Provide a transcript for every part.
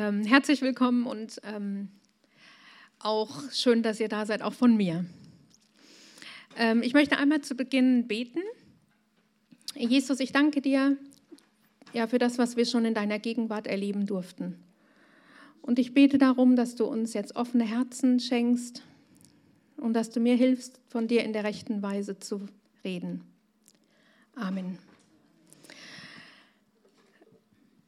Ähm, herzlich willkommen und ähm, auch schön, dass ihr da seid, auch von mir. Ähm, ich möchte einmal zu Beginn beten. Jesus, ich danke dir ja, für das, was wir schon in deiner Gegenwart erleben durften. Und ich bete darum, dass du uns jetzt offene Herzen schenkst und dass du mir hilfst, von dir in der rechten Weise zu reden. Amen.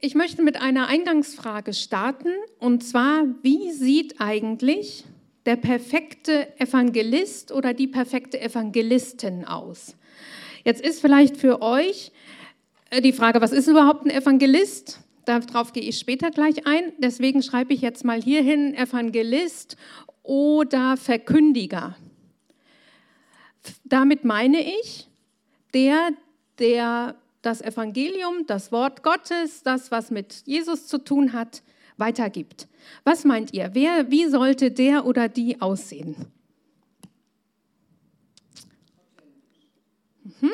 Ich möchte mit einer Eingangsfrage starten, und zwar, wie sieht eigentlich der perfekte Evangelist oder die perfekte Evangelistin aus? Jetzt ist vielleicht für euch äh, die Frage, was ist überhaupt ein Evangelist? Darauf gehe ich später gleich ein. Deswegen schreibe ich jetzt mal hierhin Evangelist oder Verkündiger. Damit meine ich, der, der das Evangelium, das Wort Gottes, das, was mit Jesus zu tun hat, weitergibt. Was meint ihr? Wer, wie sollte der oder die aussehen? Mhm.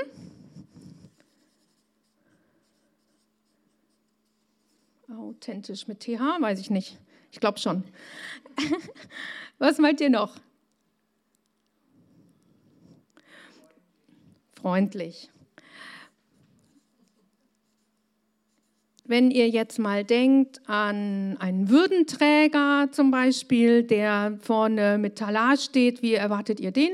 Authentisch mit TH, weiß ich nicht. Ich glaube schon. Was meint ihr noch? Freundlich. Wenn ihr jetzt mal denkt an einen Würdenträger zum Beispiel, der vorne mit Talar steht, wie erwartet ihr den?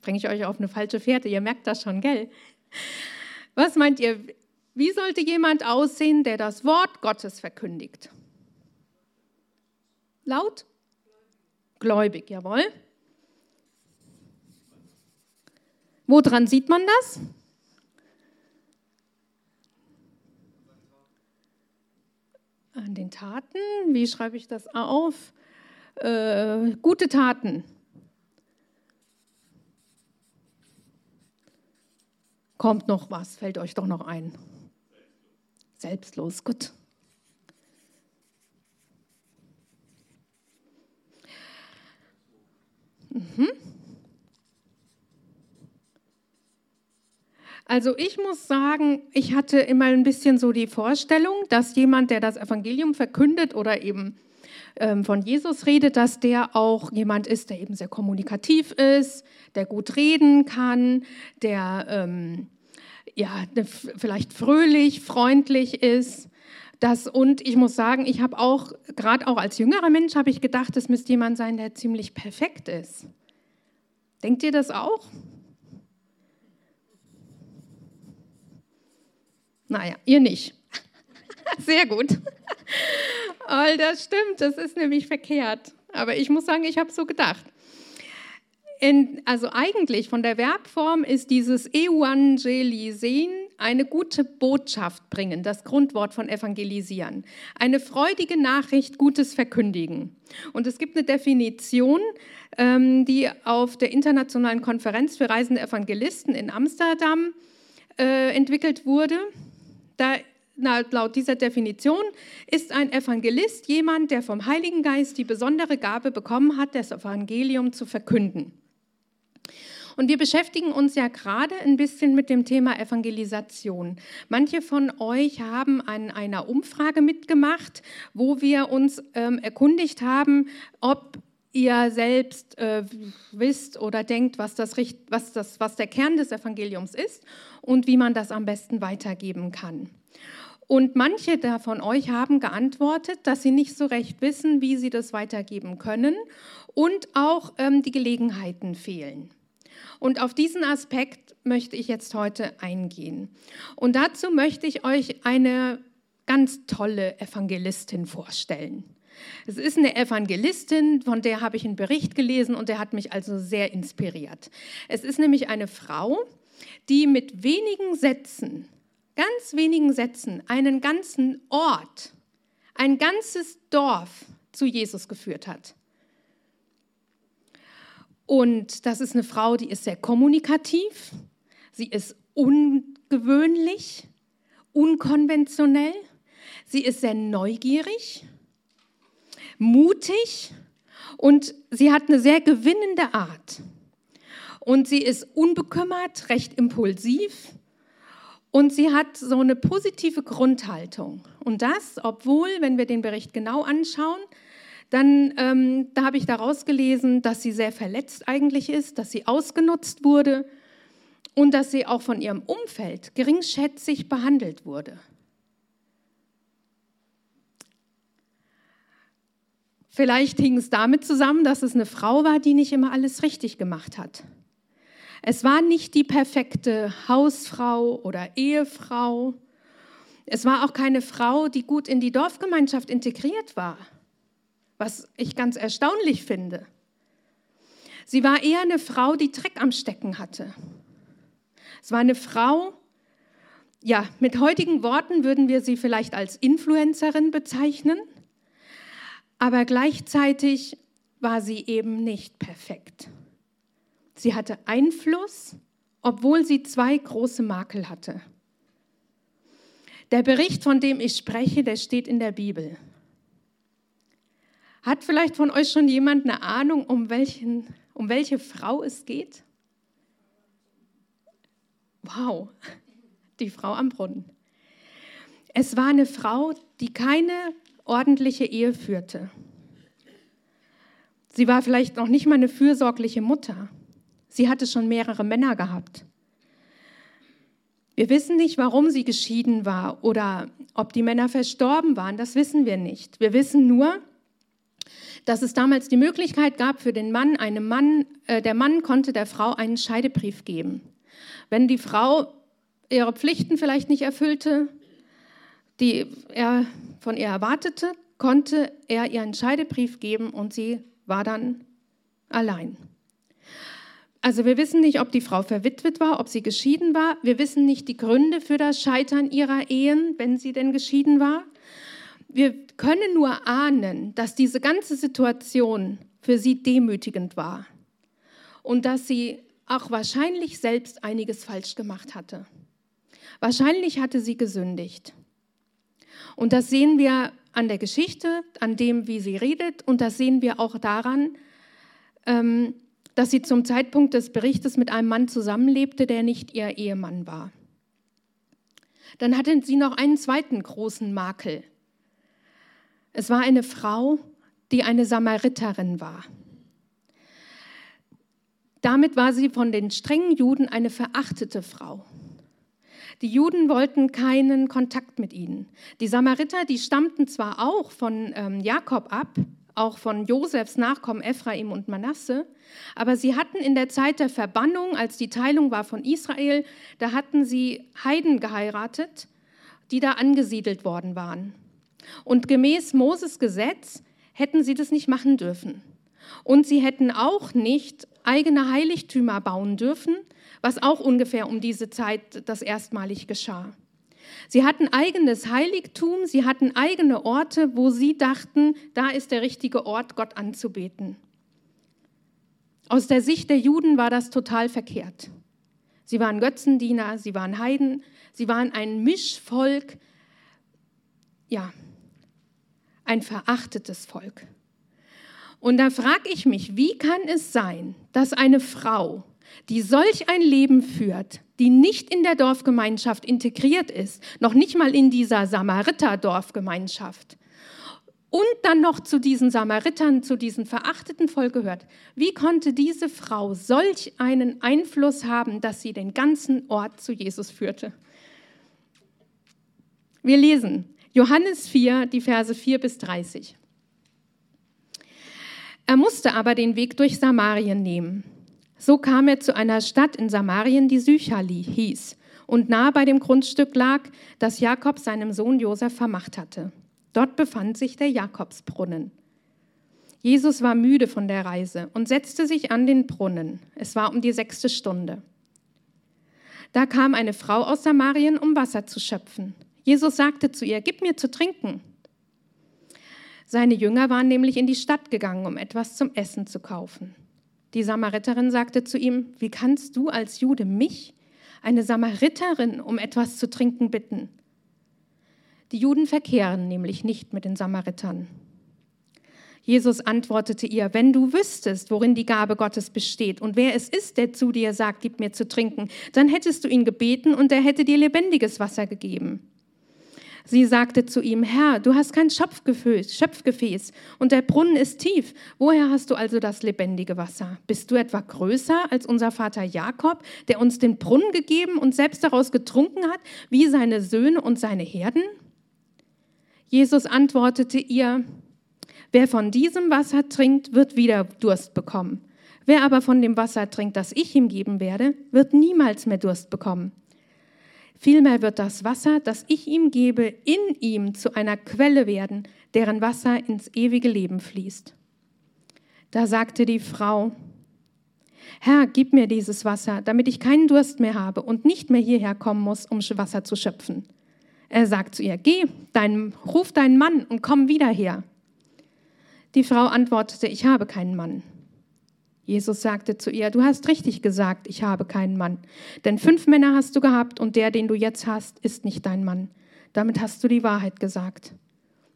Bringe ich euch auf eine falsche Fährte, ihr merkt das schon, gell? Was meint ihr, wie sollte jemand aussehen, der das Wort Gottes verkündigt? Laut? Gläubig, jawohl. Woran sieht man das? An den Taten, wie schreibe ich das auf? Äh, gute Taten. Kommt noch was, fällt euch doch noch ein. Selbstlos, gut. Mhm. Also ich muss sagen, ich hatte immer ein bisschen so die Vorstellung, dass jemand, der das Evangelium verkündet oder eben ähm, von Jesus redet, dass der auch jemand ist, der eben sehr kommunikativ ist, der gut reden kann, der ähm, ja, vielleicht fröhlich, freundlich ist. Das, und ich muss sagen, ich habe auch, gerade auch als jüngerer Mensch, habe ich gedacht, es müsste jemand sein, der ziemlich perfekt ist. Denkt ihr das auch? Naja, ihr nicht. Sehr gut. All das stimmt, das ist nämlich verkehrt. Aber ich muss sagen, ich habe so gedacht. In, also eigentlich von der Verbform ist dieses Evangelisieren eine gute Botschaft bringen, das Grundwort von evangelisieren. Eine freudige Nachricht, Gutes verkündigen. Und es gibt eine Definition, ähm, die auf der Internationalen Konferenz für reisende Evangelisten in Amsterdam äh, entwickelt wurde. Da, laut dieser Definition ist ein Evangelist jemand, der vom Heiligen Geist die besondere Gabe bekommen hat, das Evangelium zu verkünden. Und wir beschäftigen uns ja gerade ein bisschen mit dem Thema Evangelisation. Manche von euch haben an einer Umfrage mitgemacht, wo wir uns ähm, erkundigt haben, ob ihr selbst äh, wisst oder denkt, was, das, was, das, was der Kern des Evangeliums ist und wie man das am besten weitergeben kann. Und manche von euch haben geantwortet, dass sie nicht so recht wissen, wie sie das weitergeben können und auch ähm, die Gelegenheiten fehlen. Und auf diesen Aspekt möchte ich jetzt heute eingehen. Und dazu möchte ich euch eine ganz tolle Evangelistin vorstellen. Es ist eine Evangelistin, von der habe ich einen Bericht gelesen und der hat mich also sehr inspiriert. Es ist nämlich eine Frau, die mit wenigen Sätzen, ganz wenigen Sätzen, einen ganzen Ort, ein ganzes Dorf zu Jesus geführt hat. Und das ist eine Frau, die ist sehr kommunikativ, sie ist ungewöhnlich, unkonventionell, sie ist sehr neugierig mutig und sie hat eine sehr gewinnende Art. Und sie ist unbekümmert, recht impulsiv Und sie hat so eine positive Grundhaltung. Und das, obwohl, wenn wir den Bericht genau anschauen, dann ähm, da habe ich daraus gelesen, dass sie sehr verletzt eigentlich ist, dass sie ausgenutzt wurde und dass sie auch von ihrem Umfeld geringschätzig behandelt wurde. Vielleicht hing es damit zusammen, dass es eine Frau war, die nicht immer alles richtig gemacht hat. Es war nicht die perfekte Hausfrau oder Ehefrau. Es war auch keine Frau, die gut in die Dorfgemeinschaft integriert war, was ich ganz erstaunlich finde. Sie war eher eine Frau, die Dreck am Stecken hatte. Es war eine Frau, ja, mit heutigen Worten würden wir sie vielleicht als Influencerin bezeichnen, aber gleichzeitig war sie eben nicht perfekt. Sie hatte Einfluss, obwohl sie zwei große Makel hatte. Der Bericht, von dem ich spreche, der steht in der Bibel. Hat vielleicht von euch schon jemand eine Ahnung, um, welchen, um welche Frau es geht? Wow, die Frau am Brunnen. Es war eine Frau, die keine ordentliche Ehe führte. Sie war vielleicht noch nicht mal eine fürsorgliche Mutter. Sie hatte schon mehrere Männer gehabt. Wir wissen nicht, warum sie geschieden war oder ob die Männer verstorben waren, das wissen wir nicht. Wir wissen nur, dass es damals die Möglichkeit gab für den Mann, einem Mann, äh, der Mann konnte der Frau einen Scheidebrief geben. Wenn die Frau ihre Pflichten vielleicht nicht erfüllte, die er von ihr erwartete, konnte er ihr einen Scheidebrief geben und sie war dann allein. Also wir wissen nicht, ob die Frau verwitwet war, ob sie geschieden war. Wir wissen nicht die Gründe für das Scheitern ihrer Ehen, wenn sie denn geschieden war. Wir können nur ahnen, dass diese ganze Situation für sie demütigend war und dass sie auch wahrscheinlich selbst einiges falsch gemacht hatte. Wahrscheinlich hatte sie gesündigt. Und das sehen wir an der Geschichte, an dem, wie sie redet, und das sehen wir auch daran, ähm, dass sie zum Zeitpunkt des Berichtes mit einem Mann zusammenlebte, der nicht ihr Ehemann war. Dann hatte sie noch einen zweiten großen Makel. Es war eine Frau, die eine Samariterin war. Damit war sie von den strengen Juden eine verachtete Frau. Die Juden wollten keinen Kontakt mit ihnen. Die Samariter, die stammten zwar auch von ähm, Jakob ab, auch von Josefs Nachkommen Ephraim und Manasse. Aber sie hatten in der Zeit der Verbannung, als die Teilung war von Israel, da hatten sie Heiden geheiratet, die da angesiedelt worden waren. Und gemäß Moses Gesetz hätten sie das nicht machen dürfen. Und sie hätten auch nicht eigene Heiligtümer bauen dürfen, was auch ungefähr um diese Zeit das erstmalig geschah. Sie hatten eigenes Heiligtum, sie hatten eigene Orte, wo sie dachten, da ist der richtige Ort, Gott anzubeten. Aus der Sicht der Juden war das total verkehrt. Sie waren Götzendiener, sie waren Heiden, sie waren ein Mischvolk, ja, ein verachtetes Volk. Und da frage ich mich, wie kann es sein, dass eine Frau, die solch ein Leben führt, die nicht in der Dorfgemeinschaft integriert ist, noch nicht mal in dieser Samariter-Dorfgemeinschaft und dann noch zu diesen Samaritern, zu diesem verachteten Volk gehört. Wie konnte diese Frau solch einen Einfluss haben, dass sie den ganzen Ort zu Jesus führte? Wir lesen Johannes 4, die Verse 4 bis 30. Er musste aber den Weg durch Samarien nehmen. So kam er zu einer Stadt in Samarien, die Sychali hieß und nah bei dem Grundstück lag, das Jakob seinem Sohn Josef vermacht hatte. Dort befand sich der Jakobsbrunnen. Jesus war müde von der Reise und setzte sich an den Brunnen. Es war um die sechste Stunde. Da kam eine Frau aus Samarien, um Wasser zu schöpfen. Jesus sagte zu ihr, Gib mir zu trinken. Seine Jünger waren nämlich in die Stadt gegangen, um etwas zum Essen zu kaufen. Die Samariterin sagte zu ihm, wie kannst du als Jude mich, eine Samariterin, um etwas zu trinken bitten? Die Juden verkehren nämlich nicht mit den Samaritern. Jesus antwortete ihr, wenn du wüsstest, worin die Gabe Gottes besteht und wer es ist, der zu dir sagt, gib mir zu trinken, dann hättest du ihn gebeten und er hätte dir lebendiges Wasser gegeben. Sie sagte zu ihm, Herr, du hast kein Schöpfgefäß, Schöpfgefäß und der Brunnen ist tief. Woher hast du also das lebendige Wasser? Bist du etwa größer als unser Vater Jakob, der uns den Brunnen gegeben und selbst daraus getrunken hat, wie seine Söhne und seine Herden? Jesus antwortete ihr, wer von diesem Wasser trinkt, wird wieder Durst bekommen. Wer aber von dem Wasser trinkt, das ich ihm geben werde, wird niemals mehr Durst bekommen. Vielmehr wird das Wasser, das ich ihm gebe, in ihm zu einer Quelle werden, deren Wasser ins ewige Leben fließt. Da sagte die Frau, Herr, gib mir dieses Wasser, damit ich keinen Durst mehr habe und nicht mehr hierher kommen muss, um Wasser zu schöpfen. Er sagt zu ihr, geh, dein, ruf deinen Mann und komm wieder her. Die Frau antwortete, ich habe keinen Mann. Jesus sagte zu ihr, du hast richtig gesagt, ich habe keinen Mann. Denn fünf Männer hast du gehabt und der, den du jetzt hast, ist nicht dein Mann. Damit hast du die Wahrheit gesagt.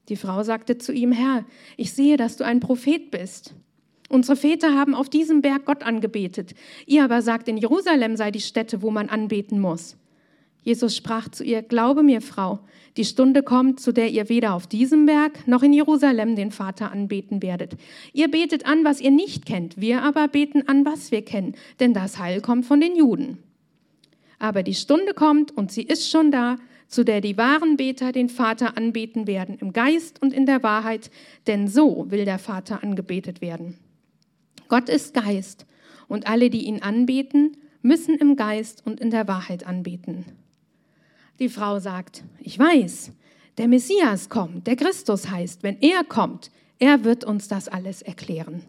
Die Frau sagte zu ihm, Herr, ich sehe, dass du ein Prophet bist. Unsere Väter haben auf diesem Berg Gott angebetet. Ihr aber sagt, in Jerusalem sei die Stätte, wo man anbeten muss. Jesus sprach zu ihr, Glaube mir, Frau, die Stunde kommt, zu der ihr weder auf diesem Berg noch in Jerusalem den Vater anbeten werdet. Ihr betet an, was ihr nicht kennt, wir aber beten an, was wir kennen, denn das Heil kommt von den Juden. Aber die Stunde kommt, und sie ist schon da, zu der die wahren Beter den Vater anbeten werden, im Geist und in der Wahrheit, denn so will der Vater angebetet werden. Gott ist Geist, und alle, die ihn anbeten, müssen im Geist und in der Wahrheit anbeten. Die Frau sagt, ich weiß, der Messias kommt, der Christus heißt, wenn er kommt, er wird uns das alles erklären.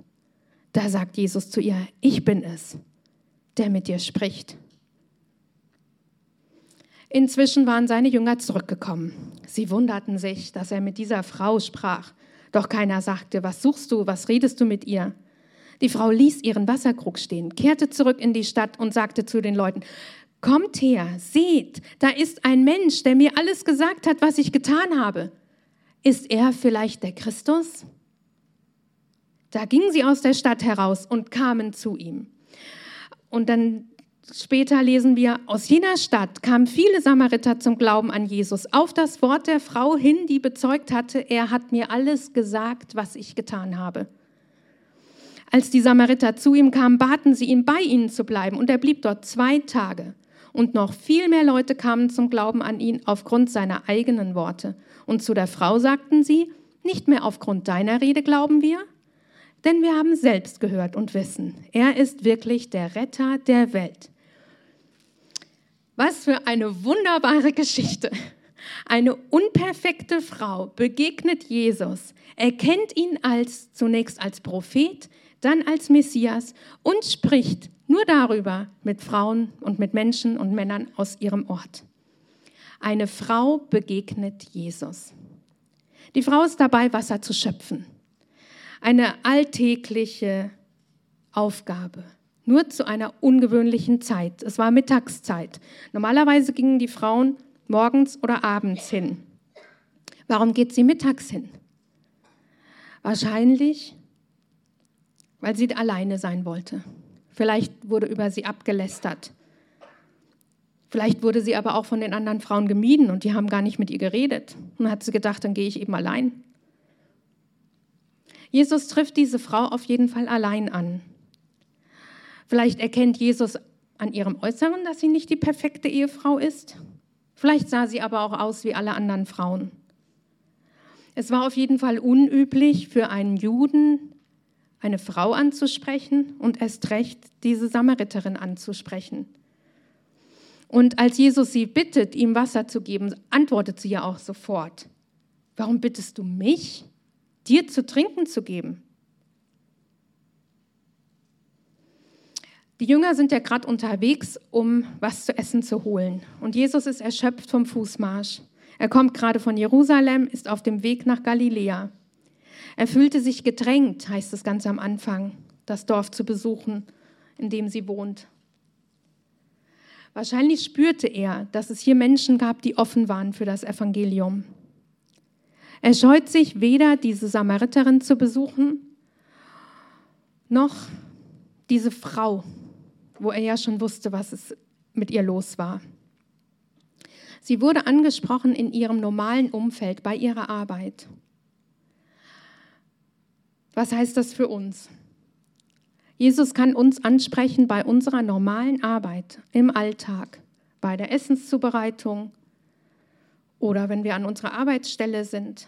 Da sagt Jesus zu ihr, ich bin es, der mit dir spricht. Inzwischen waren seine Jünger zurückgekommen. Sie wunderten sich, dass er mit dieser Frau sprach. Doch keiner sagte, was suchst du, was redest du mit ihr? Die Frau ließ ihren Wasserkrug stehen, kehrte zurück in die Stadt und sagte zu den Leuten, Kommt her, seht, da ist ein Mensch, der mir alles gesagt hat, was ich getan habe. Ist er vielleicht der Christus? Da gingen sie aus der Stadt heraus und kamen zu ihm. Und dann später lesen wir, aus jener Stadt kamen viele Samariter zum Glauben an Jesus, auf das Wort der Frau hin, die bezeugt hatte, er hat mir alles gesagt, was ich getan habe. Als die Samariter zu ihm kamen, baten sie ihn, bei ihnen zu bleiben, und er blieb dort zwei Tage. Und noch viel mehr Leute kamen zum Glauben an ihn aufgrund seiner eigenen Worte. Und zu der Frau sagten sie, nicht mehr aufgrund deiner Rede glauben wir, denn wir haben selbst gehört und wissen, er ist wirklich der Retter der Welt. Was für eine wunderbare Geschichte. Eine unperfekte Frau begegnet Jesus, erkennt ihn als zunächst als Prophet, dann als Messias und spricht nur darüber mit Frauen und mit Menschen und Männern aus ihrem Ort. Eine Frau begegnet Jesus. Die Frau ist dabei, Wasser zu schöpfen. Eine alltägliche Aufgabe. Nur zu einer ungewöhnlichen Zeit. Es war Mittagszeit. Normalerweise gingen die Frauen morgens oder abends hin. Warum geht sie mittags hin? Wahrscheinlich, weil sie alleine sein wollte. Vielleicht wurde über sie abgelästert. Vielleicht wurde sie aber auch von den anderen Frauen gemieden und die haben gar nicht mit ihr geredet. Und dann hat sie gedacht, dann gehe ich eben allein. Jesus trifft diese Frau auf jeden Fall allein an. Vielleicht erkennt Jesus an ihrem Äußeren, dass sie nicht die perfekte Ehefrau ist. Vielleicht sah sie aber auch aus wie alle anderen Frauen. Es war auf jeden Fall unüblich für einen Juden, eine Frau anzusprechen und erst recht diese Samariterin anzusprechen. Und als Jesus sie bittet, ihm Wasser zu geben, antwortet sie ja auch sofort. Warum bittest du mich, dir zu trinken zu geben? Die Jünger sind ja gerade unterwegs, um was zu essen zu holen. Und Jesus ist erschöpft vom Fußmarsch. Er kommt gerade von Jerusalem, ist auf dem Weg nach Galiläa. Er fühlte sich gedrängt, heißt es ganz am Anfang, das Dorf zu besuchen, in dem sie wohnt. Wahrscheinlich spürte er, dass es hier Menschen gab, die offen waren für das Evangelium. Er scheut sich weder, diese Samariterin zu besuchen, noch diese Frau, wo er ja schon wusste, was es mit ihr los war. Sie wurde angesprochen in ihrem normalen Umfeld, bei ihrer Arbeit. Was heißt das für uns? Jesus kann uns ansprechen bei unserer normalen Arbeit im Alltag, bei der Essenszubereitung oder wenn wir an unserer Arbeitsstelle sind.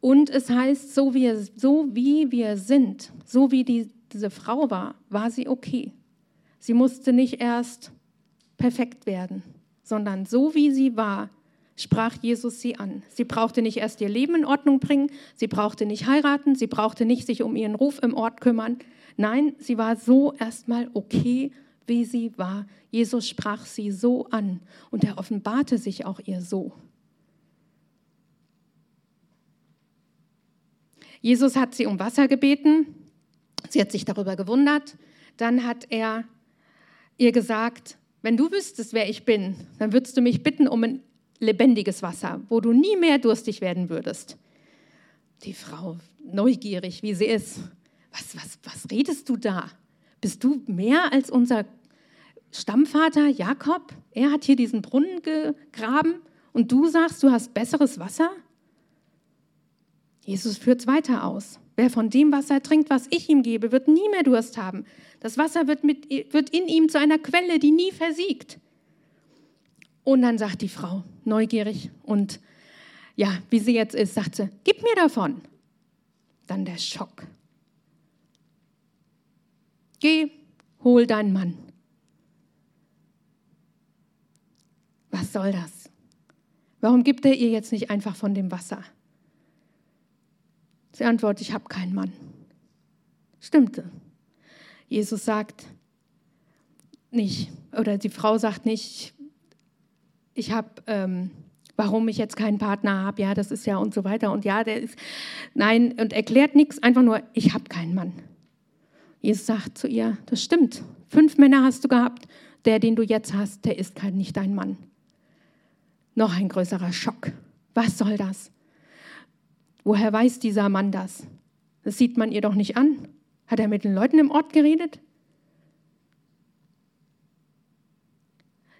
Und es heißt, so wie, so wie wir sind, so wie die, diese Frau war, war sie okay. Sie musste nicht erst perfekt werden, sondern so wie sie war, sprach Jesus sie an. Sie brauchte nicht erst ihr Leben in Ordnung bringen, sie brauchte nicht heiraten, sie brauchte nicht sich um ihren Ruf im Ort kümmern. Nein, sie war so erstmal okay, wie sie war. Jesus sprach sie so an und er offenbarte sich auch ihr so. Jesus hat sie um Wasser gebeten. Sie hat sich darüber gewundert. Dann hat er ihr gesagt, wenn du wüsstest, wer ich bin, dann würdest du mich bitten um ein lebendiges Wasser, wo du nie mehr durstig werden würdest. Die Frau, neugierig wie sie ist, was, was, was redest du da? Bist du mehr als unser Stammvater Jakob? Er hat hier diesen Brunnen gegraben und du sagst, du hast besseres Wasser? Jesus führt es weiter aus. Wer von dem Wasser trinkt, was ich ihm gebe, wird nie mehr Durst haben. Das Wasser wird, mit, wird in ihm zu einer Quelle, die nie versiegt. Und dann sagt die Frau, neugierig und ja, wie sie jetzt ist, sagt sie, gib mir davon. Dann der Schock. Geh, hol deinen Mann. Was soll das? Warum gibt er ihr jetzt nicht einfach von dem Wasser? Sie antwortet, ich habe keinen Mann. Stimmte. Jesus sagt nicht, oder die Frau sagt nicht, ich habe, ähm, warum ich jetzt keinen Partner habe, ja, das ist ja und so weiter und ja, der ist, nein, und erklärt nichts, einfach nur, ich habe keinen Mann. Jesus sagt zu ihr, das stimmt, fünf Männer hast du gehabt, der, den du jetzt hast, der ist kein, nicht dein Mann. Noch ein größerer Schock. Was soll das? Woher weiß dieser Mann das? Das sieht man ihr doch nicht an. Hat er mit den Leuten im Ort geredet?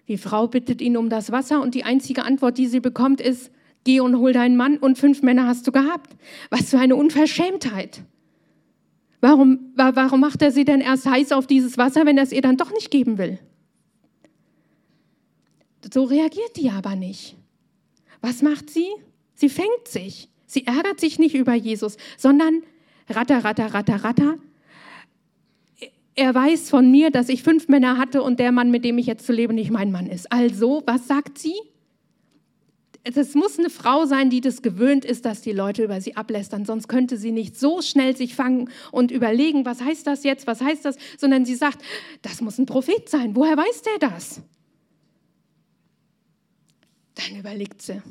Die Frau bittet ihn um das Wasser und die einzige Antwort, die sie bekommt, ist, geh und hol deinen Mann und fünf Männer hast du gehabt. Was für eine Unverschämtheit. Warum, warum macht er sie denn erst heiß auf dieses Wasser, wenn er es ihr dann doch nicht geben will? So reagiert die aber nicht. Was macht sie? Sie fängt sich. Sie ärgert sich nicht über Jesus, sondern ratter, ratter, ratter, ratter. Er weiß von mir, dass ich fünf Männer hatte und der Mann, mit dem ich jetzt zu leben, nicht mein Mann ist. Also, was sagt sie? Es muss eine Frau sein, die das gewöhnt ist, dass die Leute über sie ablästern. Sonst könnte sie nicht so schnell sich fangen und überlegen, was heißt das jetzt, was heißt das, sondern sie sagt, das muss ein Prophet sein. Woher weiß der das? Dann überlegt sie,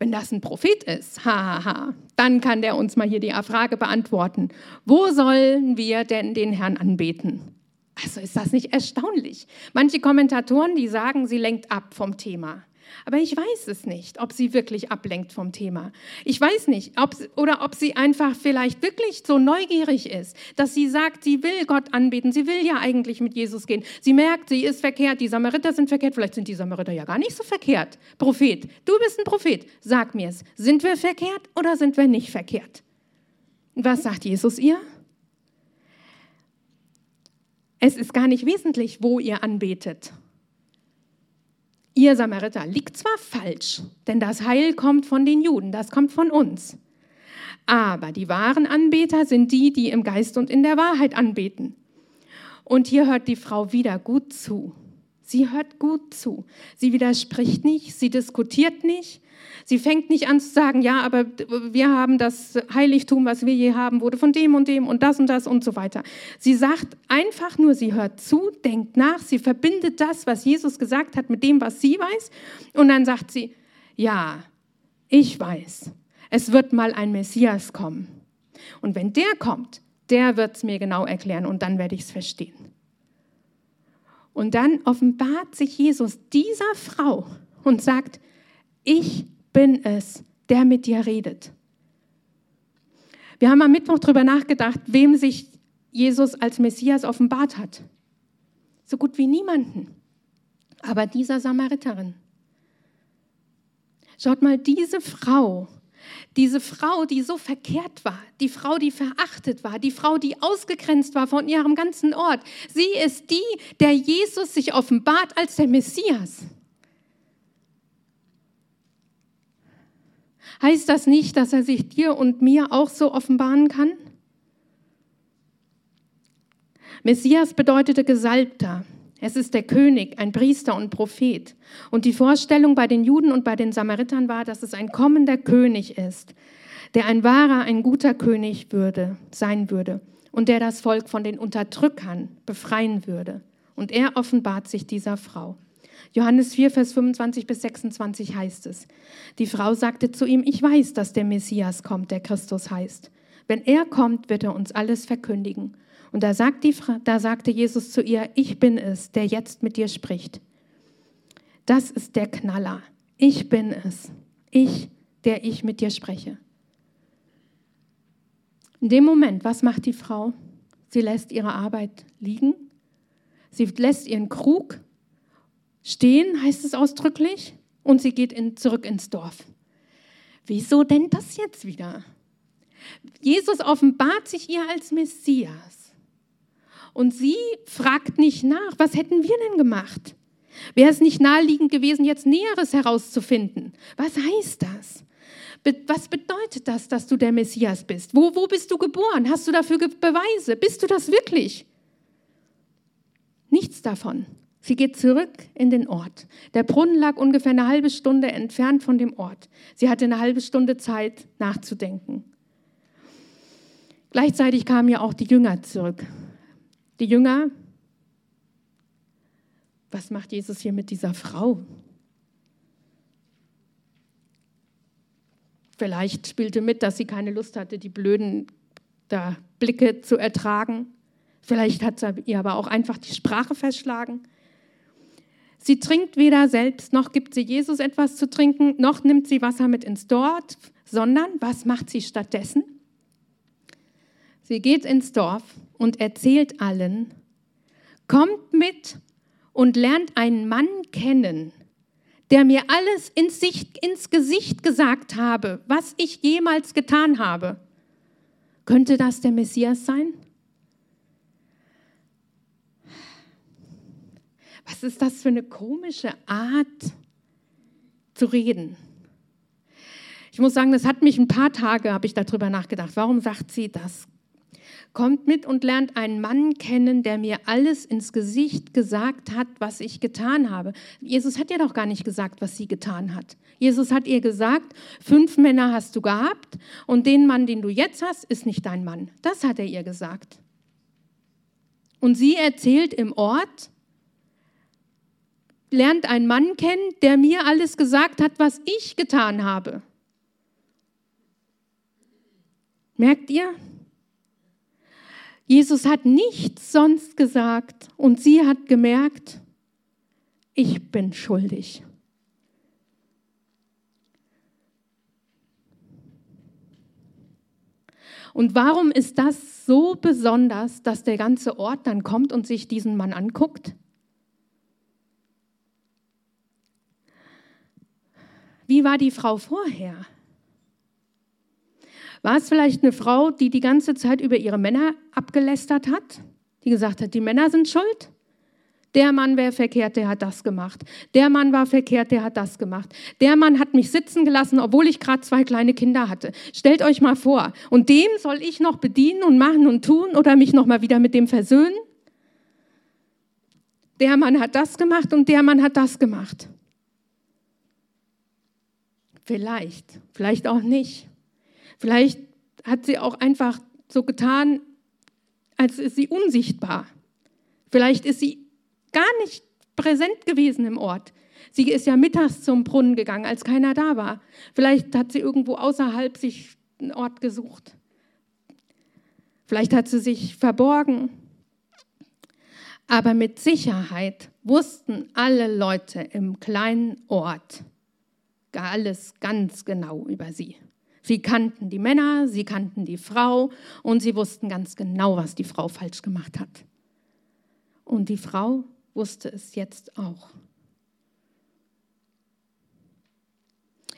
wenn das ein Prophet ist, hahaha, ha, ha, dann kann der uns mal hier die Frage beantworten. Wo sollen wir denn den Herrn anbeten? Also ist das nicht erstaunlich? Manche Kommentatoren, die sagen, sie lenkt ab vom Thema. Aber ich weiß es nicht, ob sie wirklich ablenkt vom Thema. Ich weiß nicht, ob, oder ob sie einfach vielleicht wirklich so neugierig ist, dass sie sagt, sie will Gott anbeten, sie will ja eigentlich mit Jesus gehen. Sie merkt, sie ist verkehrt, die Samariter sind verkehrt, vielleicht sind die Samariter ja gar nicht so verkehrt. Prophet, du bist ein Prophet, sag mir es. Sind wir verkehrt oder sind wir nicht verkehrt? Was sagt Jesus ihr? Es ist gar nicht wesentlich, wo ihr anbetet ihr Samariter liegt zwar falsch, denn das Heil kommt von den Juden, das kommt von uns. Aber die wahren Anbeter sind die, die im Geist und in der Wahrheit anbeten. Und hier hört die Frau wieder gut zu. Sie hört gut zu. Sie widerspricht nicht, sie diskutiert nicht. Sie fängt nicht an zu sagen, ja, aber wir haben das Heiligtum, was wir je haben, wurde von dem und dem und das und das und so weiter. Sie sagt einfach nur, sie hört zu, denkt nach, sie verbindet das, was Jesus gesagt hat, mit dem, was sie weiß. Und dann sagt sie, ja, ich weiß, es wird mal ein Messias kommen. Und wenn der kommt, der wird es mir genau erklären und dann werde ich es verstehen. Und dann offenbart sich Jesus dieser Frau und sagt, ich bin es, der mit dir redet. Wir haben am Mittwoch darüber nachgedacht, wem sich Jesus als Messias offenbart hat. So gut wie niemanden. Aber dieser Samariterin. Schaut mal, diese Frau, diese Frau, die so verkehrt war, die Frau, die verachtet war, die Frau, die ausgegrenzt war von ihrem ganzen Ort, sie ist die, der Jesus sich offenbart als der Messias. Heißt das nicht, dass er sich dir und mir auch so offenbaren kann? Messias bedeutete Gesalbter. Es ist der König, ein Priester und Prophet. Und die Vorstellung bei den Juden und bei den Samaritern war, dass es ein kommender König ist, der ein wahrer, ein guter König würde, sein würde und der das Volk von den Unterdrückern befreien würde. Und er offenbart sich dieser Frau. Johannes 4, Vers 25 bis 26 heißt es. Die Frau sagte zu ihm, ich weiß, dass der Messias kommt, der Christus heißt. Wenn er kommt, wird er uns alles verkündigen. Und da, sagt die, da sagte Jesus zu ihr, ich bin es, der jetzt mit dir spricht. Das ist der Knaller. Ich bin es. Ich, der ich mit dir spreche. In dem Moment, was macht die Frau? Sie lässt ihre Arbeit liegen. Sie lässt ihren Krug stehen, heißt es ausdrücklich, und sie geht in, zurück ins Dorf. Wieso denn das jetzt wieder? Jesus offenbart sich ihr als Messias. Und sie fragt nicht nach, was hätten wir denn gemacht? Wäre es nicht naheliegend gewesen, jetzt Näheres herauszufinden? Was heißt das? Was bedeutet das, dass du der Messias bist? Wo, wo bist du geboren? Hast du dafür Beweise? Bist du das wirklich? Nichts davon. Sie geht zurück in den Ort. Der Brunnen lag ungefähr eine halbe Stunde entfernt von dem Ort. Sie hatte eine halbe Stunde Zeit nachzudenken. Gleichzeitig kamen ja auch die Jünger zurück. Die Jünger, was macht Jesus hier mit dieser Frau? Vielleicht spielte mit, dass sie keine Lust hatte, die blöden da, Blicke zu ertragen. Vielleicht hat sie ihr aber auch einfach die Sprache verschlagen. Sie trinkt weder selbst, noch gibt sie Jesus etwas zu trinken, noch nimmt sie Wasser mit ins Dorf, sondern was macht sie stattdessen? Sie geht ins Dorf und erzählt allen, kommt mit und lernt einen Mann kennen, der mir alles ins, Sicht, ins Gesicht gesagt habe, was ich jemals getan habe. Könnte das der Messias sein? Was ist das für eine komische Art zu reden? Ich muss sagen, das hat mich ein paar Tage, habe ich darüber nachgedacht. Warum sagt sie das? Kommt mit und lernt einen Mann kennen, der mir alles ins Gesicht gesagt hat, was ich getan habe. Jesus hat ihr doch gar nicht gesagt, was sie getan hat. Jesus hat ihr gesagt, fünf Männer hast du gehabt und den Mann, den du jetzt hast, ist nicht dein Mann. Das hat er ihr gesagt. Und sie erzählt im Ort, lernt einen Mann kennen, der mir alles gesagt hat, was ich getan habe. Merkt ihr? Jesus hat nichts sonst gesagt und sie hat gemerkt, ich bin schuldig. Und warum ist das so besonders, dass der ganze Ort dann kommt und sich diesen Mann anguckt? Wie war die Frau vorher? War es vielleicht eine Frau, die die ganze Zeit über ihre Männer abgelästert hat? Die gesagt hat, die Männer sind schuld? Der Mann wäre verkehrt, der hat das gemacht. Der Mann war verkehrt, der hat das gemacht. Der Mann hat mich sitzen gelassen, obwohl ich gerade zwei kleine Kinder hatte. Stellt euch mal vor. Und dem soll ich noch bedienen und machen und tun oder mich noch mal wieder mit dem versöhnen? Der Mann hat das gemacht und der Mann hat das gemacht. Vielleicht, vielleicht auch nicht. Vielleicht hat sie auch einfach so getan, als ist sie unsichtbar. Vielleicht ist sie gar nicht präsent gewesen im Ort. Sie ist ja mittags zum Brunnen gegangen, als keiner da war. Vielleicht hat sie irgendwo außerhalb sich einen Ort gesucht. Vielleicht hat sie sich verborgen. Aber mit Sicherheit wussten alle Leute im kleinen Ort, alles ganz genau über sie. Sie kannten die Männer, sie kannten die Frau und sie wussten ganz genau, was die Frau falsch gemacht hat. Und die Frau wusste es jetzt auch.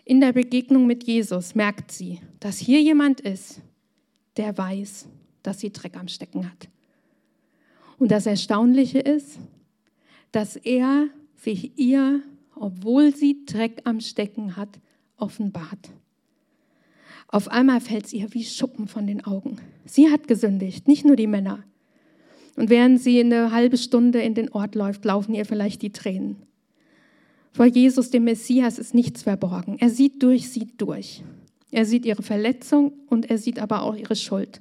In der Begegnung mit Jesus merkt sie, dass hier jemand ist, der weiß, dass sie Dreck am Stecken hat. Und das Erstaunliche ist, dass er sich ihr, obwohl sie Dreck am Stecken hat, offenbart. Auf einmal fällt es ihr wie Schuppen von den Augen. Sie hat gesündigt, nicht nur die Männer. Und während sie eine halbe Stunde in den Ort läuft, laufen ihr vielleicht die Tränen. Vor Jesus, dem Messias, ist nichts verborgen. Er sieht durch, sieht durch. Er sieht ihre Verletzung und er sieht aber auch ihre Schuld.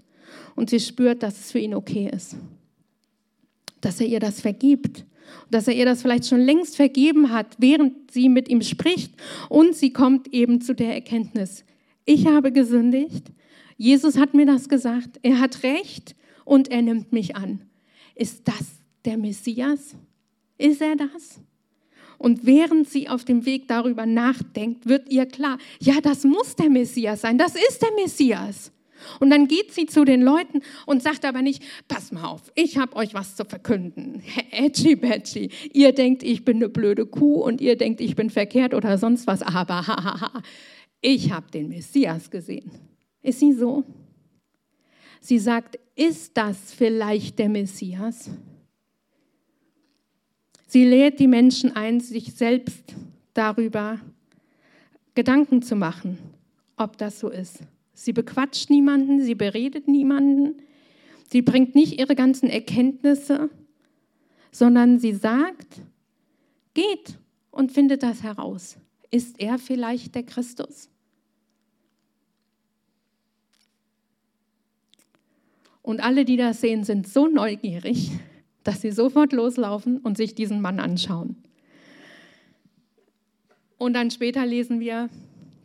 Und sie spürt, dass es für ihn okay ist. Dass er ihr das vergibt. Dass er ihr das vielleicht schon längst vergeben hat, während sie mit ihm spricht. Und sie kommt eben zu der Erkenntnis, ich habe gesündigt. Jesus hat mir das gesagt. Er hat recht und er nimmt mich an. Ist das der Messias? Ist er das? Und während sie auf dem Weg darüber nachdenkt, wird ihr klar, ja, das muss der Messias sein, das ist der Messias. Und dann geht sie zu den Leuten und sagt aber nicht, pass mal auf, ich habe euch was zu verkünden. Edgy Badgy, ihr denkt, ich bin eine blöde Kuh und ihr denkt, ich bin verkehrt oder sonst was, aber hahaha ich habe den Messias gesehen. Ist sie so? Sie sagt, ist das vielleicht der Messias? Sie lädt die Menschen ein, sich selbst darüber Gedanken zu machen, ob das so ist. Sie bequatscht niemanden, sie beredet niemanden, sie bringt nicht ihre ganzen Erkenntnisse, sondern sie sagt, geht und findet das heraus. Ist er vielleicht der Christus? Und alle, die das sehen, sind so neugierig, dass sie sofort loslaufen und sich diesen Mann anschauen. Und dann später lesen wir,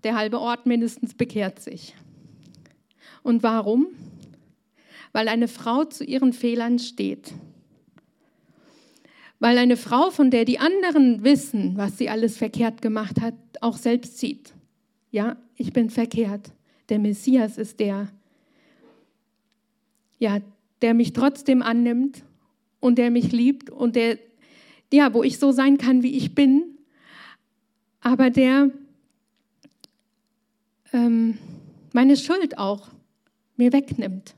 der halbe Ort mindestens bekehrt sich. Und warum? Weil eine Frau zu ihren Fehlern steht. Weil eine Frau, von der die anderen wissen, was sie alles verkehrt gemacht hat, auch selbst sieht. Ja, ich bin verkehrt. Der Messias ist der, ja, der mich trotzdem annimmt und der mich liebt und der, ja, wo ich so sein kann, wie ich bin, aber der ähm, meine Schuld auch mir wegnimmt.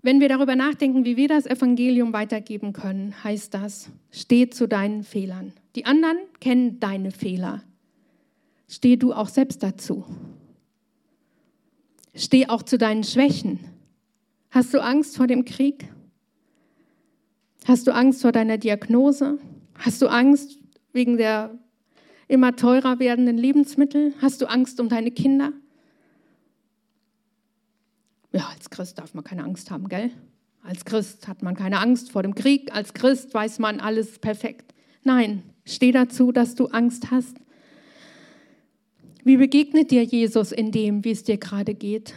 Wenn wir darüber nachdenken, wie wir das Evangelium weitergeben können, heißt das, steh zu deinen Fehlern. Die anderen kennen deine Fehler. Steh du auch selbst dazu. Steh auch zu deinen Schwächen. Hast du Angst vor dem Krieg? Hast du Angst vor deiner Diagnose? Hast du Angst wegen der immer teurer werdenden Lebensmittel? Hast du Angst um deine Kinder? Ja, als Christ darf man keine Angst haben, gell? Als Christ hat man keine Angst vor dem Krieg. Als Christ weiß man alles perfekt. Nein, steh dazu, dass du Angst hast. Wie begegnet dir Jesus in dem, wie es dir gerade geht?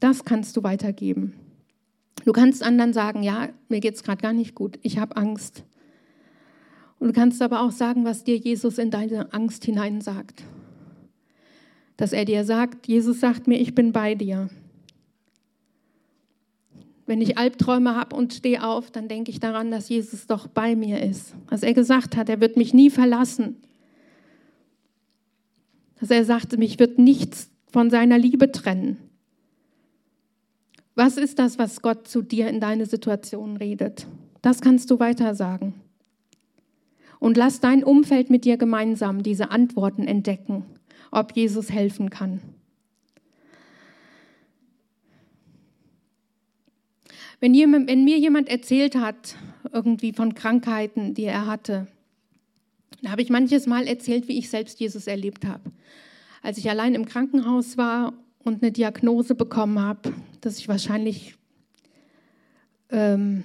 Das kannst du weitergeben. Du kannst anderen sagen, ja, mir geht es gerade gar nicht gut, ich habe Angst. Und du kannst aber auch sagen, was dir Jesus in deine Angst hinein sagt. Dass er dir sagt, Jesus sagt mir, ich bin bei dir. Wenn ich Albträume habe und stehe auf, dann denke ich daran, dass Jesus doch bei mir ist. Was er gesagt hat, er wird mich nie verlassen dass er sagte, mich wird nichts von seiner Liebe trennen. Was ist das, was Gott zu dir in deine Situation redet? Das kannst du weiter sagen. Und lass dein Umfeld mit dir gemeinsam diese Antworten entdecken, ob Jesus helfen kann. Wenn, jemand, wenn mir jemand erzählt hat, irgendwie von Krankheiten, die er hatte, da habe ich manches Mal erzählt, wie ich selbst Jesus erlebt habe. Als ich allein im Krankenhaus war und eine Diagnose bekommen habe, dass ich wahrscheinlich ähm,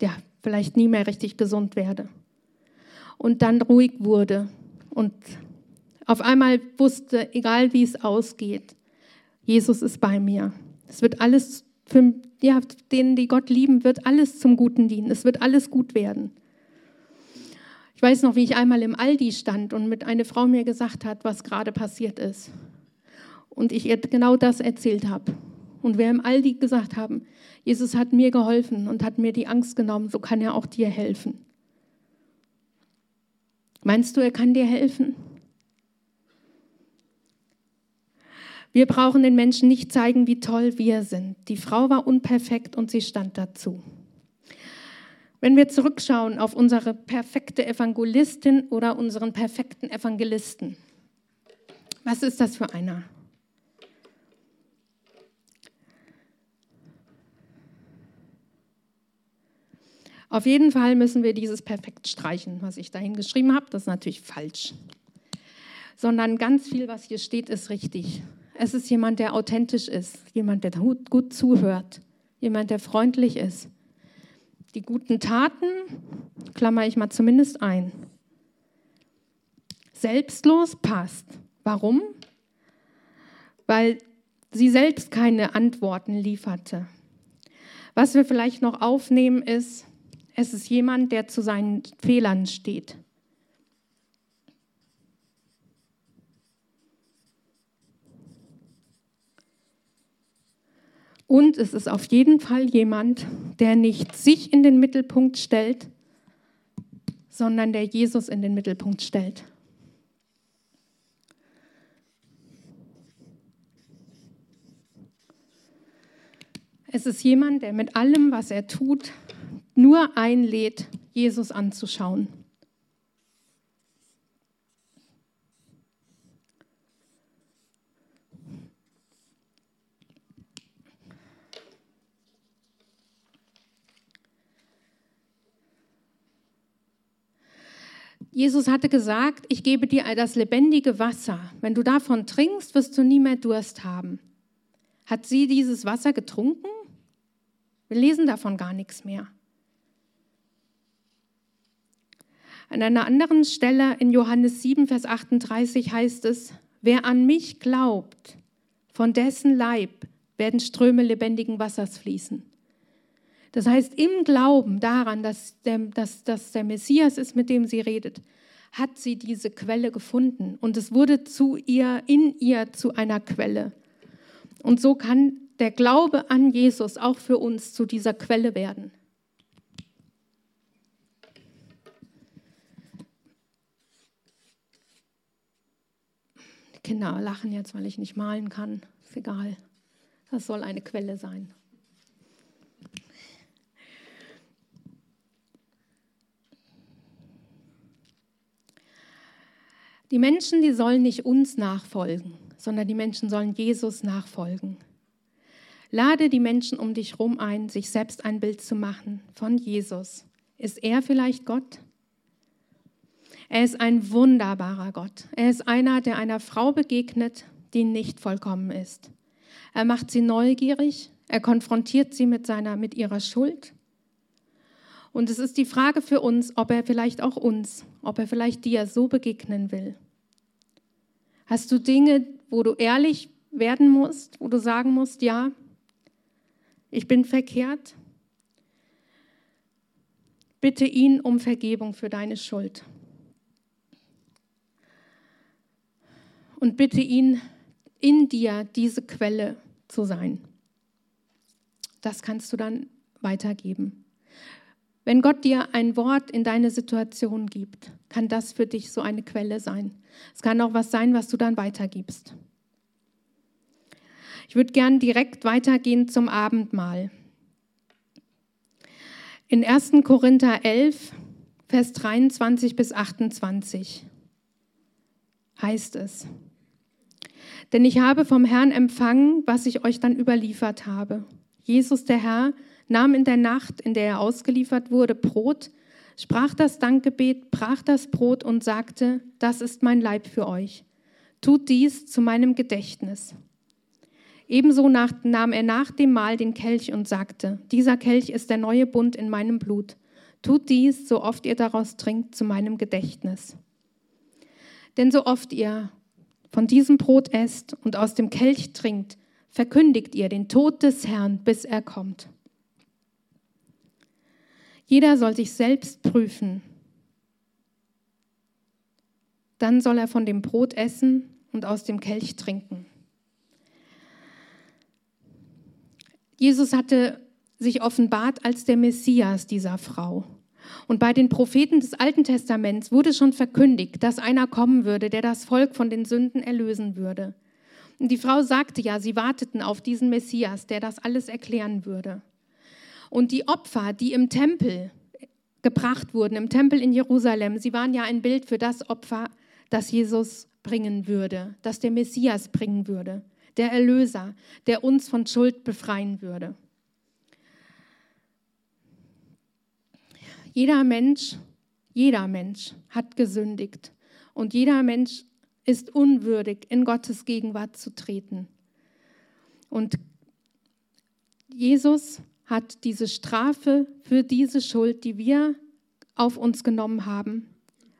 ja, vielleicht nie mehr richtig gesund werde. Und dann ruhig wurde und auf einmal wusste, egal wie es ausgeht, Jesus ist bei mir. Es wird alles, für ja, denen, die Gott lieben, wird alles zum Guten dienen. Es wird alles gut werden. Ich weiß noch, wie ich einmal im Aldi stand und mit einer Frau mir gesagt hat, was gerade passiert ist. Und ich ihr genau das erzählt habe. Und wir im Aldi gesagt haben, Jesus hat mir geholfen und hat mir die Angst genommen, so kann er auch dir helfen. Meinst du, er kann dir helfen? Wir brauchen den Menschen nicht zeigen, wie toll wir sind. Die Frau war unperfekt und sie stand dazu. Wenn wir zurückschauen auf unsere perfekte Evangelistin oder unseren perfekten Evangelisten, was ist das für einer? Auf jeden Fall müssen wir dieses perfekt streichen, was ich dahin geschrieben habe. Das ist natürlich falsch. Sondern ganz viel, was hier steht, ist richtig. Es ist jemand, der authentisch ist, jemand, der gut zuhört, jemand, der freundlich ist. Die guten Taten klammer ich mal zumindest ein. Selbstlos passt. Warum? Weil sie selbst keine Antworten lieferte. Was wir vielleicht noch aufnehmen ist, es ist jemand, der zu seinen Fehlern steht. Und es ist auf jeden Fall jemand, der nicht sich in den Mittelpunkt stellt, sondern der Jesus in den Mittelpunkt stellt. Es ist jemand, der mit allem, was er tut, nur einlädt, Jesus anzuschauen. Jesus hatte gesagt, ich gebe dir das lebendige Wasser. Wenn du davon trinkst, wirst du nie mehr Durst haben. Hat sie dieses Wasser getrunken? Wir lesen davon gar nichts mehr. An einer anderen Stelle in Johannes 7, Vers 38 heißt es, wer an mich glaubt, von dessen Leib werden Ströme lebendigen Wassers fließen. Das heißt, im Glauben daran, dass der, dass, dass der Messias ist, mit dem sie redet, hat sie diese Quelle gefunden und es wurde zu ihr, in ihr zu einer Quelle. Und so kann der Glaube an Jesus auch für uns zu dieser Quelle werden. Die Kinder lachen jetzt, weil ich nicht malen kann. Ist egal. Das soll eine Quelle sein. Die Menschen, die sollen nicht uns nachfolgen, sondern die Menschen sollen Jesus nachfolgen. Lade die Menschen um dich herum ein, sich selbst ein Bild zu machen von Jesus. Ist er vielleicht Gott? Er ist ein wunderbarer Gott. Er ist einer, der einer Frau begegnet, die nicht vollkommen ist. Er macht sie neugierig, er konfrontiert sie mit, seiner, mit ihrer Schuld. Und es ist die Frage für uns, ob er vielleicht auch uns, ob er vielleicht dir so begegnen will. Hast du Dinge, wo du ehrlich werden musst, wo du sagen musst, ja, ich bin verkehrt? Bitte ihn um Vergebung für deine Schuld. Und bitte ihn, in dir diese Quelle zu sein. Das kannst du dann weitergeben. Wenn Gott dir ein Wort in deine Situation gibt, kann das für dich so eine Quelle sein. Es kann auch was sein, was du dann weitergibst. Ich würde gern direkt weitergehen zum Abendmahl. In 1. Korinther 11, Vers 23 bis 28 heißt es, denn ich habe vom Herrn empfangen, was ich euch dann überliefert habe. Jesus der Herr nahm in der Nacht, in der er ausgeliefert wurde, Brot, sprach das Dankgebet, brach das Brot und sagte, das ist mein Leib für euch. Tut dies zu meinem Gedächtnis. Ebenso nahm er nach dem Mahl den Kelch und sagte, dieser Kelch ist der neue Bund in meinem Blut. Tut dies, so oft ihr daraus trinkt, zu meinem Gedächtnis. Denn so oft ihr von diesem Brot esst und aus dem Kelch trinkt, verkündigt ihr den Tod des Herrn, bis er kommt. Jeder soll sich selbst prüfen. Dann soll er von dem Brot essen und aus dem Kelch trinken. Jesus hatte sich offenbart als der Messias dieser Frau. Und bei den Propheten des Alten Testaments wurde schon verkündigt, dass einer kommen würde, der das Volk von den Sünden erlösen würde. Und die Frau sagte ja, sie warteten auf diesen Messias, der das alles erklären würde. Und die Opfer, die im Tempel gebracht wurden, im Tempel in Jerusalem, sie waren ja ein Bild für das Opfer, das Jesus bringen würde, das der Messias bringen würde, der Erlöser, der uns von Schuld befreien würde. Jeder Mensch, jeder Mensch hat gesündigt und jeder Mensch ist unwürdig, in Gottes Gegenwart zu treten. Und Jesus hat diese Strafe für diese Schuld, die wir auf uns genommen haben,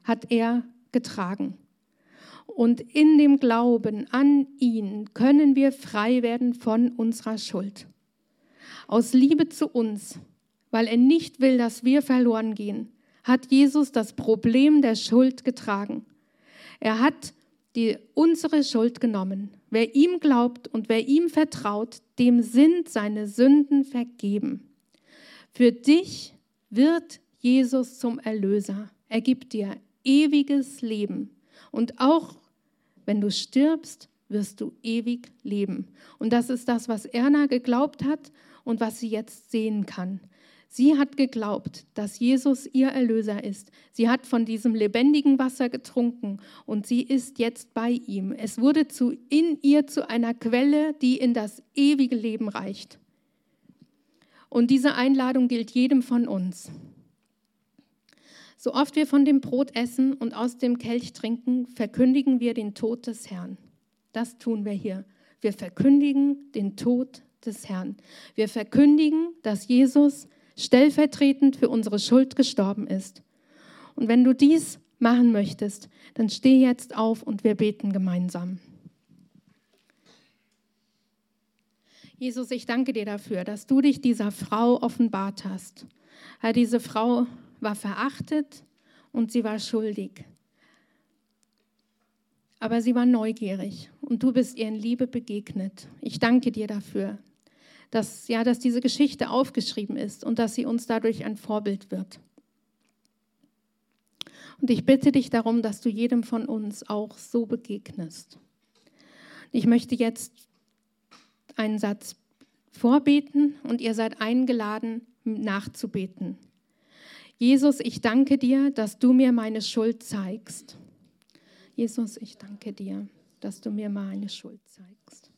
hat er getragen. Und in dem Glauben an ihn können wir frei werden von unserer Schuld. Aus Liebe zu uns, weil er nicht will, dass wir verloren gehen, hat Jesus das Problem der Schuld getragen. Er hat die unsere Schuld genommen. Wer ihm glaubt und wer ihm vertraut, dem sind seine Sünden vergeben. Für dich wird Jesus zum Erlöser. Er gibt dir ewiges Leben. Und auch wenn du stirbst, wirst du ewig leben. Und das ist das, was Erna geglaubt hat und was sie jetzt sehen kann. Sie hat geglaubt, dass Jesus ihr Erlöser ist. Sie hat von diesem lebendigen Wasser getrunken und sie ist jetzt bei ihm. Es wurde zu, in ihr zu einer Quelle, die in das ewige Leben reicht. Und diese Einladung gilt jedem von uns. So oft wir von dem Brot essen und aus dem Kelch trinken, verkündigen wir den Tod des Herrn. Das tun wir hier. Wir verkündigen den Tod des Herrn. Wir verkündigen, dass Jesus stellvertretend für unsere Schuld gestorben ist. Und wenn du dies machen möchtest, dann steh jetzt auf und wir beten gemeinsam. Jesus, ich danke dir dafür, dass du dich dieser Frau offenbart hast. Herr, diese Frau war verachtet und sie war schuldig. Aber sie war neugierig und du bist ihr in Liebe begegnet. Ich danke dir dafür, dass, ja, dass diese Geschichte aufgeschrieben ist und dass sie uns dadurch ein Vorbild wird. Und ich bitte dich darum, dass du jedem von uns auch so begegnest. Ich möchte jetzt einen Satz vorbeten und ihr seid eingeladen, nachzubeten. Jesus, ich danke dir, dass du mir meine Schuld zeigst. Jesus, ich danke dir, dass du mir meine Schuld zeigst.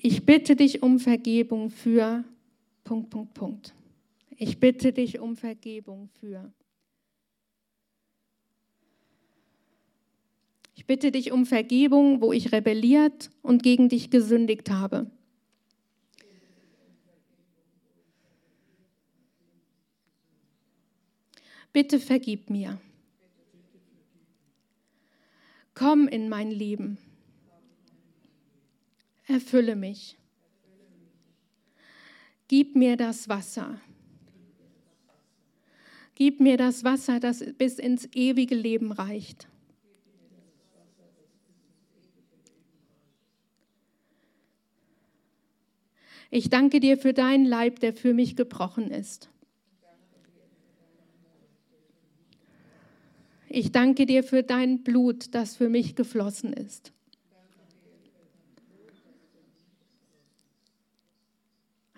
Ich bitte dich um Vergebung für Punkt, Punkt, Punkt. Ich bitte dich um Vergebung für. Ich bitte dich um Vergebung, wo ich rebelliert und gegen dich gesündigt habe. Bitte vergib mir. Komm in mein Leben. Erfülle mich. Gib mir das Wasser. Gib mir das Wasser, das bis ins ewige Leben reicht. Ich danke dir für deinen Leib, der für mich gebrochen ist. Ich danke dir für dein Blut, das für mich geflossen ist.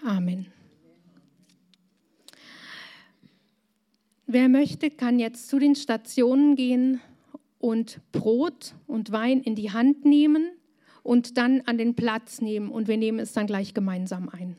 Amen. Wer möchte, kann jetzt zu den Stationen gehen und Brot und Wein in die Hand nehmen und dann an den Platz nehmen und wir nehmen es dann gleich gemeinsam ein.